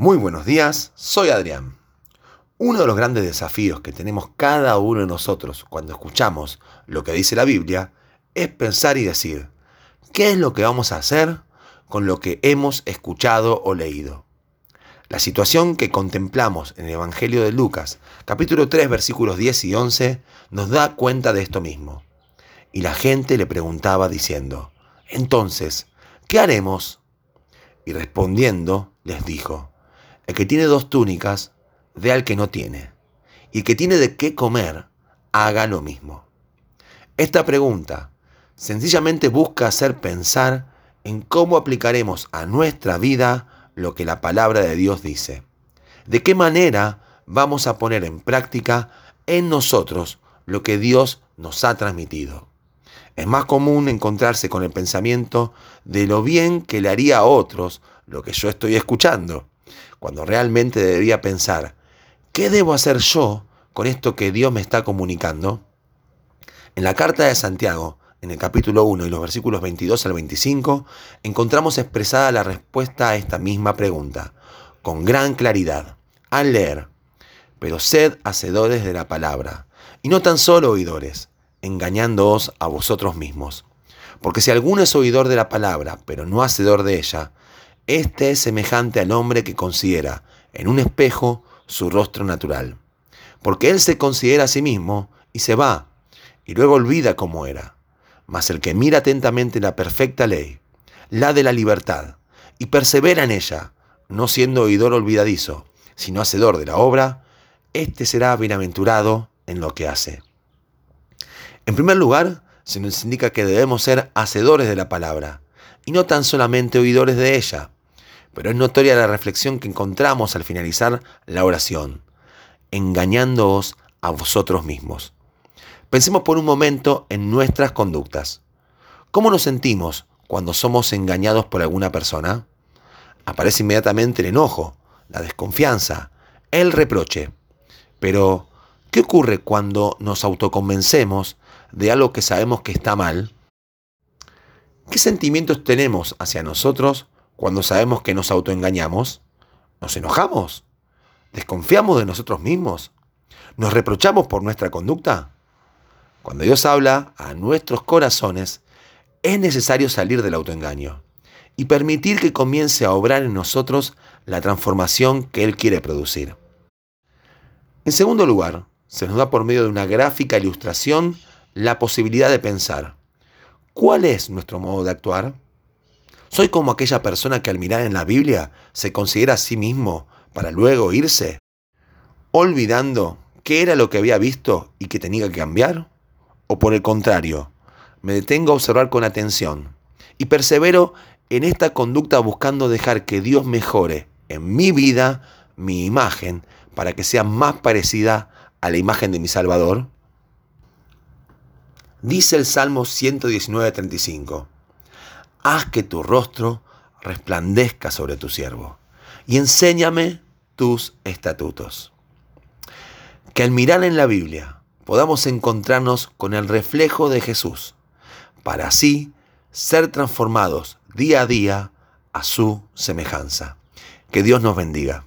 Muy buenos días, soy Adrián. Uno de los grandes desafíos que tenemos cada uno de nosotros cuando escuchamos lo que dice la Biblia es pensar y decir, ¿qué es lo que vamos a hacer con lo que hemos escuchado o leído? La situación que contemplamos en el Evangelio de Lucas, capítulo 3, versículos 10 y 11, nos da cuenta de esto mismo. Y la gente le preguntaba diciendo, entonces, ¿qué haremos? Y respondiendo, les dijo, el que tiene dos túnicas, dé al que no tiene, y el que tiene de qué comer, haga lo mismo. Esta pregunta sencillamente busca hacer pensar en cómo aplicaremos a nuestra vida lo que la palabra de Dios dice. ¿De qué manera vamos a poner en práctica en nosotros lo que Dios nos ha transmitido? Es más común encontrarse con el pensamiento de lo bien que le haría a otros lo que yo estoy escuchando, cuando realmente debería pensar, ¿qué debo hacer yo con esto que Dios me está comunicando? En la carta de Santiago, en el capítulo 1 y los versículos 22 al 25, encontramos expresada la respuesta a esta misma pregunta, con gran claridad, al leer, pero sed hacedores de la palabra, y no tan solo oidores, engañándoos a vosotros mismos. Porque si alguno es oidor de la palabra, pero no hacedor de ella, éste es semejante al hombre que considera en un espejo su rostro natural. Porque él se considera a sí mismo y se va, y luego olvida cómo era. Mas el que mira atentamente la perfecta ley, la de la libertad, y persevera en ella, no siendo oidor olvidadizo, sino hacedor de la obra, éste será bienaventurado en lo que hace. En primer lugar, se nos indica que debemos ser hacedores de la palabra y no tan solamente oidores de ella. Pero es notoria la reflexión que encontramos al finalizar la oración, engañándoos a vosotros mismos. Pensemos por un momento en nuestras conductas. ¿Cómo nos sentimos cuando somos engañados por alguna persona? Aparece inmediatamente el enojo, la desconfianza, el reproche. Pero, ¿qué ocurre cuando nos autoconvencemos de algo que sabemos que está mal, ¿qué sentimientos tenemos hacia nosotros cuando sabemos que nos autoengañamos? ¿Nos enojamos? ¿Desconfiamos de nosotros mismos? ¿Nos reprochamos por nuestra conducta? Cuando Dios habla a nuestros corazones, es necesario salir del autoengaño y permitir que comience a obrar en nosotros la transformación que Él quiere producir. En segundo lugar, se nos da por medio de una gráfica ilustración la posibilidad de pensar, ¿cuál es nuestro modo de actuar? ¿Soy como aquella persona que al mirar en la Biblia se considera a sí mismo para luego irse, olvidando qué era lo que había visto y que tenía que cambiar? ¿O por el contrario, me detengo a observar con atención y persevero en esta conducta buscando dejar que Dios mejore en mi vida mi imagen para que sea más parecida a la imagen de mi Salvador? Dice el Salmo 119.35, Haz que tu rostro resplandezca sobre tu siervo y enséñame tus estatutos. Que al mirar en la Biblia podamos encontrarnos con el reflejo de Jesús, para así ser transformados día a día a su semejanza. Que Dios nos bendiga.